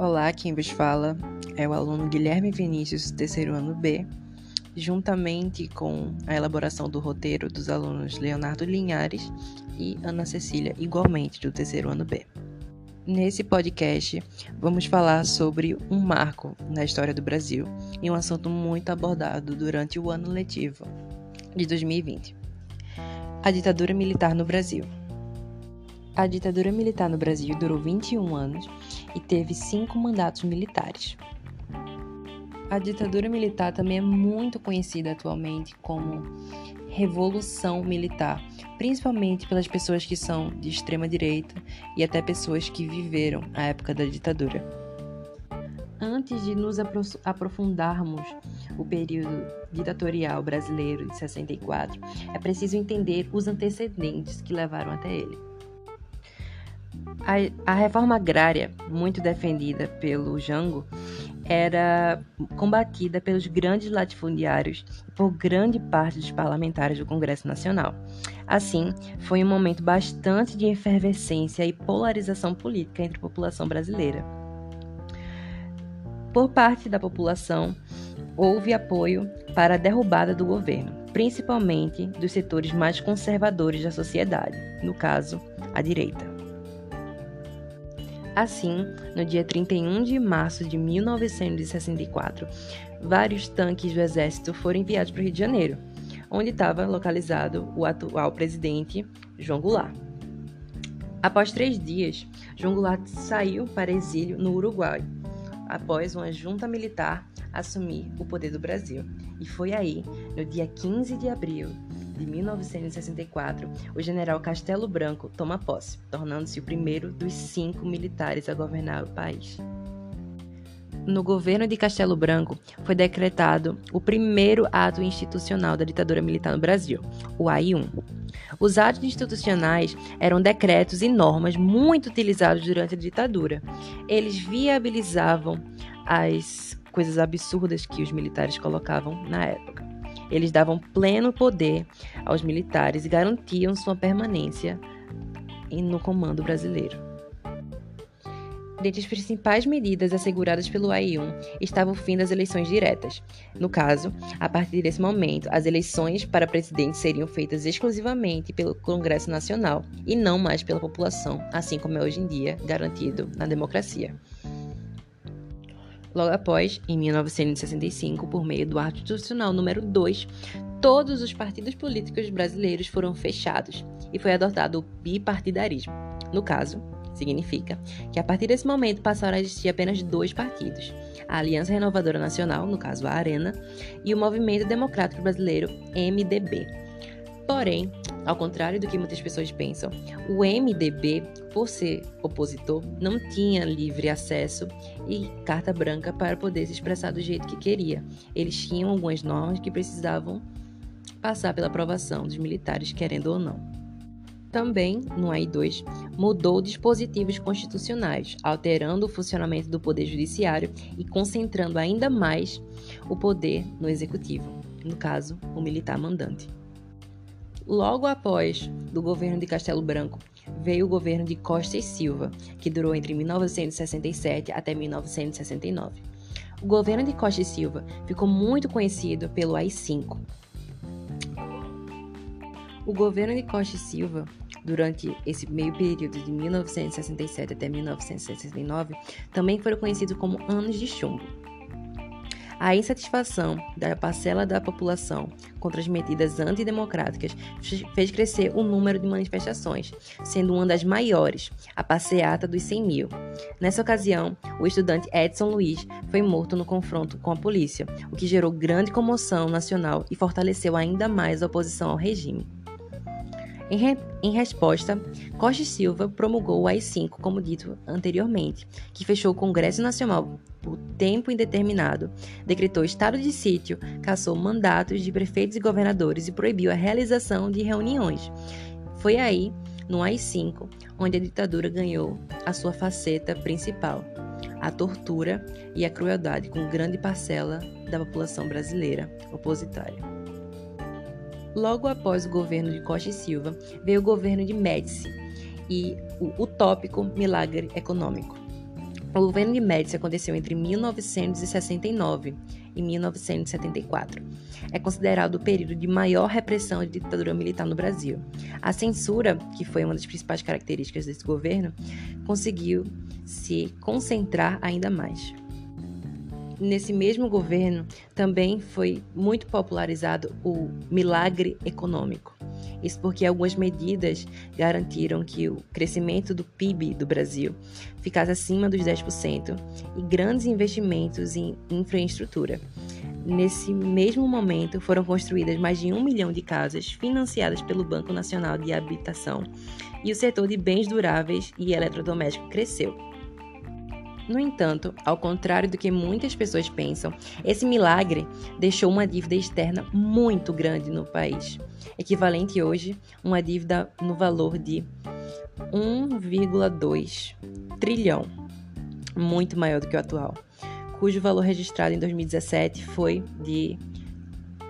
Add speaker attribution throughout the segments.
Speaker 1: Olá, quem vos fala é o aluno Guilherme Vinícius, terceiro ano B, juntamente com a elaboração do roteiro dos alunos Leonardo Linhares e Ana Cecília, igualmente do terceiro ano B. Nesse podcast, vamos falar sobre um marco na história do Brasil e um assunto muito abordado durante o ano letivo de 2020: a ditadura militar no Brasil. A ditadura militar no Brasil durou 21 anos e teve cinco mandatos militares. A ditadura militar também é muito conhecida atualmente como revolução militar, principalmente pelas pessoas que são de extrema direita e até pessoas que viveram a época da ditadura. Antes de nos aprofundarmos o período ditatorial brasileiro de 64, é preciso entender os antecedentes que levaram até ele. A, a reforma agrária, muito defendida pelo Jango, era combatida pelos grandes latifundiários e por grande parte dos parlamentares do Congresso Nacional. Assim, foi um momento bastante de efervescência e polarização política entre a população brasileira. Por parte da população, houve apoio para a derrubada do governo, principalmente dos setores mais conservadores da sociedade, no caso, a direita. Assim, no dia 31 de março de 1964, vários tanques do exército foram enviados para o Rio de Janeiro, onde estava localizado o atual presidente João Goulart. Após três dias, João Goulart saiu para exílio no Uruguai, após uma junta militar assumir o poder do Brasil. E foi aí, no dia 15 de abril de 1964, o general Castelo Branco toma posse, tornando-se o primeiro dos cinco militares a governar o país. No governo de Castelo Branco foi decretado o primeiro ato institucional da ditadura militar no Brasil, o AI-1. Os atos institucionais eram decretos e normas muito utilizados durante a ditadura. Eles viabilizavam as coisas absurdas que os militares colocavam na época. Eles davam pleno poder aos militares e garantiam sua permanência no comando brasileiro. Dentre as principais medidas asseguradas pelo AI1 estava o fim das eleições diretas. No caso, a partir desse momento, as eleições para presidente seriam feitas exclusivamente pelo Congresso Nacional e não mais pela população, assim como é hoje em dia garantido na democracia. Logo após, em 1965, por meio do Ato Institucional número 2, todos os partidos políticos brasileiros foram fechados e foi adotado o bipartidarismo. No caso, significa que a partir desse momento passaram a existir apenas dois partidos: a Aliança Renovadora Nacional, no caso a Arena, e o Movimento Democrático Brasileiro, MDB. Porém, ao contrário do que muitas pessoas pensam, o MDB, por ser opositor, não tinha livre acesso e carta branca para poder se expressar do jeito que queria. Eles tinham algumas normas que precisavam passar pela aprovação dos militares, querendo ou não. Também, no AI2, mudou dispositivos constitucionais, alterando o funcionamento do Poder Judiciário e concentrando ainda mais o poder no Executivo, no caso, o militar mandante. Logo após do governo de Castelo Branco, veio o governo de Costa e Silva, que durou entre 1967 até 1969. O governo de Costa e Silva ficou muito conhecido pelo AI-5. O governo de Costa e Silva, durante esse meio período de 1967 até 1969, também foram conhecidos como anos de chumbo. A insatisfação da parcela da população contra as medidas antidemocráticas fez crescer o número de manifestações, sendo uma das maiores, a passeata dos 100 mil. Nessa ocasião, o estudante Edson Luiz foi morto no confronto com a polícia, o que gerou grande comoção nacional e fortaleceu ainda mais a oposição ao regime. Em, re... em, resposta, Costa Silva promulgou o AI-5, como dito anteriormente, que fechou o Congresso Nacional por tempo indeterminado, decretou estado de sítio, cassou mandatos de prefeitos e governadores e proibiu a realização de reuniões. Foi aí, no AI-5, onde a ditadura ganhou a sua faceta principal, a tortura e a crueldade com grande parcela da população brasileira opositária. Logo após o governo de Costa e Silva, veio o governo de Médici e o utópico milagre econômico. O governo de Médici aconteceu entre 1969 e 1974. É considerado o período de maior repressão de ditadura militar no Brasil. A censura, que foi uma das principais características desse governo, conseguiu se concentrar ainda mais. Nesse mesmo governo, também foi muito popularizado o milagre econômico. Isso porque algumas medidas garantiram que o crescimento do PIB do Brasil ficasse acima dos 10% e grandes investimentos em infraestrutura. Nesse mesmo momento, foram construídas mais de um milhão de casas financiadas pelo Banco Nacional de Habitação e o setor de bens duráveis e eletrodomésticos cresceu. No entanto, ao contrário do que muitas pessoas pensam, esse milagre deixou uma dívida externa muito grande no país, equivalente hoje a uma dívida no valor de 1,2 trilhão, muito maior do que o atual, cujo valor registrado em 2017 foi de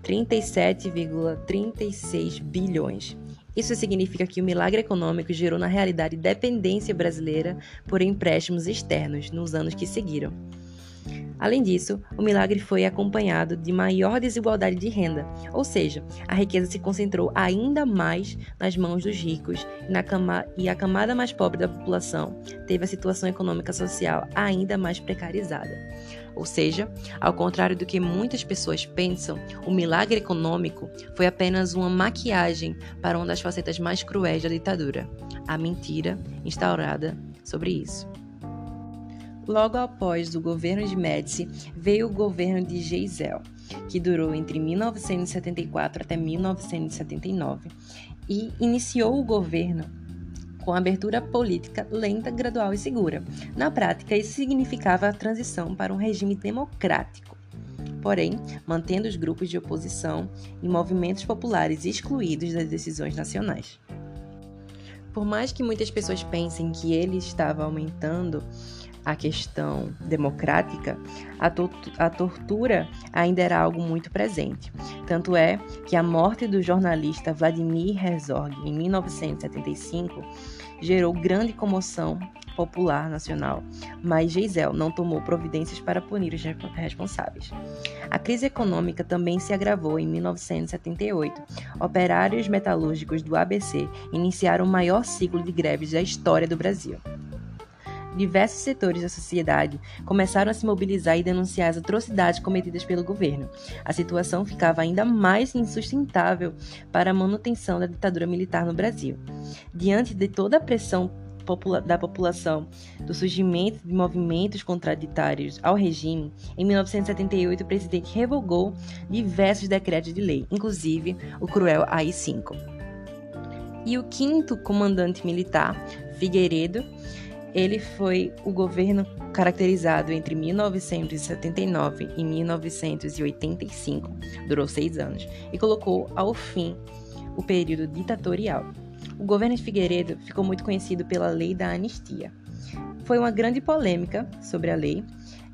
Speaker 1: 37,36 bilhões. Isso significa que o milagre econômico gerou na realidade dependência brasileira por empréstimos externos nos anos que seguiram. Além disso, o milagre foi acompanhado de maior desigualdade de renda, ou seja, a riqueza se concentrou ainda mais nas mãos dos ricos e, cama e a camada mais pobre da população teve a situação econômica social ainda mais precarizada. Ou seja, ao contrário do que muitas pessoas pensam, o milagre econômico foi apenas uma maquiagem para uma das facetas mais cruéis da ditadura a mentira instaurada sobre isso. Logo após o governo de Médici, veio o governo de Geisel, que durou entre 1974 até 1979, e iniciou o governo com abertura política lenta, gradual e segura. Na prática, isso significava a transição para um regime democrático. Porém, mantendo os grupos de oposição e movimentos populares excluídos das decisões nacionais. Por mais que muitas pessoas pensem que ele estava aumentando a questão democrática, a, to a, tortura ainda era algo muito presente. Tanto é que a morte do jornalista Vladimir Herzog em 1975 gerou grande comoção popular nacional, mas Geisel não tomou providências para punir os responsáveis. A crise econômica também se agravou em 1978. Operários metalúrgicos do ABC iniciaram o maior ciclo de greves da história do Brasil diversos setores da sociedade começaram a se mobilizar e denunciar as atrocidades cometidas pelo governo. A situação ficava ainda mais insustentável para a manutenção da ditadura militar no Brasil. Diante de toda a pressão da população do surgimento de movimentos contraditários ao regime, em 1978 o presidente revogou diversos decretos de lei, inclusive o cruel AI-5. E o quinto comandante militar, Figueiredo, ele foi o governo caracterizado entre 1979 e 1985, durou seis anos, e colocou ao fim o período ditatorial. O governo de Figueiredo ficou muito conhecido pela Lei da Anistia. Foi uma grande polêmica sobre a lei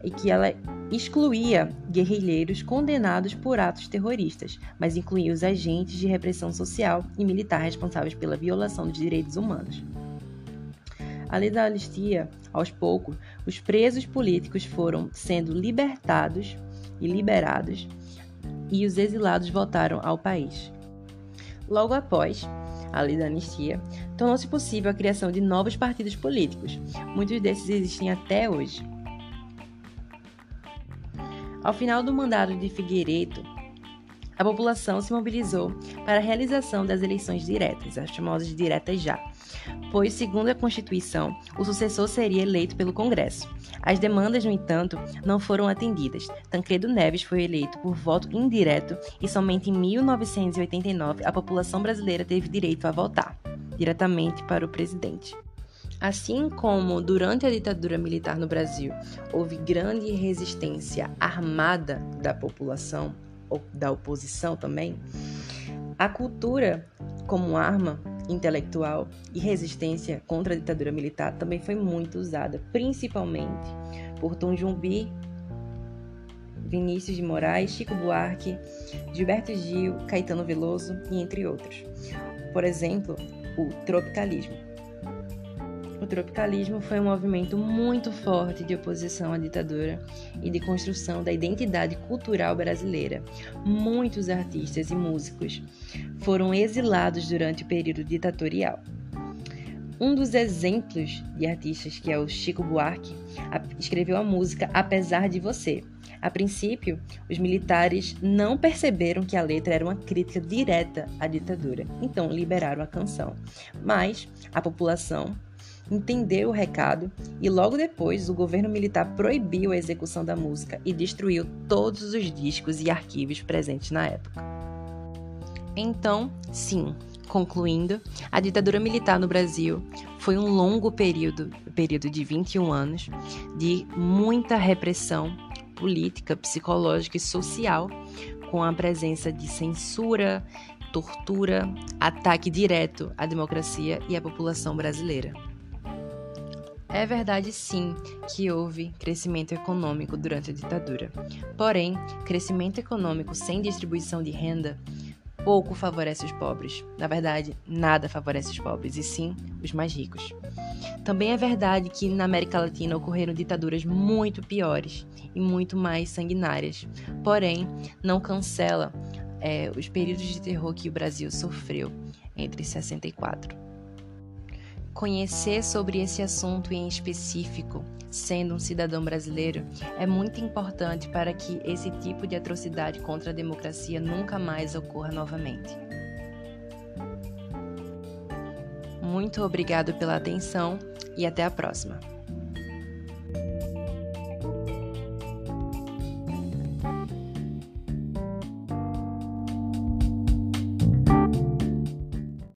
Speaker 1: e que ela excluía guerrilheiros condenados por atos terroristas, mas incluía os agentes de repressão social e militar responsáveis pela violação dos direitos humanos. Além da anistia, aos poucos, os presos políticos foram sendo libertados e liberados e os exilados voltaram ao país. Logo após a lei da anistia, tornou-se possível a criação de novos partidos políticos. Muitos desses existem até hoje. Ao final do mandato de Figueiredo, a população se mobilizou para a realização das eleições diretas, as famosas diretas já, pois, segundo a Constituição, o sucessor seria eleito pelo Congresso. As demandas, no entanto, não foram atendidas. Tancredo Neves foi eleito por voto indireto e somente em 1989 a população brasileira teve direito a votar diretamente para o presidente. Assim como durante a ditadura militar no Brasil houve grande resistência armada da população, da oposição também, a cultura como arma intelectual e resistência contra a ditadura militar também foi muito usada, principalmente por Tom Jumbi, Vinícius de Moraes, Chico Buarque, Gilberto Gil, Caetano Veloso e entre outros. Por exemplo, o tropicalismo. O anarcotropicalismo foi um movimento muito forte de oposição à ditadura e de construção da identidade cultural brasileira. Muitos artistas e músicos foram exilados durante o período ditatorial. Um dos exemplos de artistas, que é o Chico Buarque, escreveu a música Apesar de Você. A princípio, os militares não perceberam que a letra era uma crítica direta à ditadura, então liberaram a canção. Mas a população entendeu o recado e logo depois o governo militar proibiu a execução da música e destruiu todos os discos e arquivos presentes na época. Então, sim, Concluindo, a ditadura militar no Brasil foi um longo período, período de 21 anos, de muita repressão política, psicológica e social, com a presença de censura, tortura, ataque direto à democracia e à população brasileira. É verdade, sim, que houve crescimento econômico durante a ditadura. Porém, crescimento econômico sem distribuição de renda pouco favorece os pobres. Na verdade, nada favorece os pobres, e sim os mais ricos. Também é verdade que na América Latina ocorreram ditaduras muito piores e muito mais sanguinárias. Porém, não cancela é, os períodos de terror que o Brasil sofreu entre 64 Conhecer sobre esse assunto em específico, sendo um cidadão brasileiro, é muito importante para que esse tipo de atrocidade contra a democracia nunca mais ocorra novamente. Muito obrigado pela atenção e até a próxima.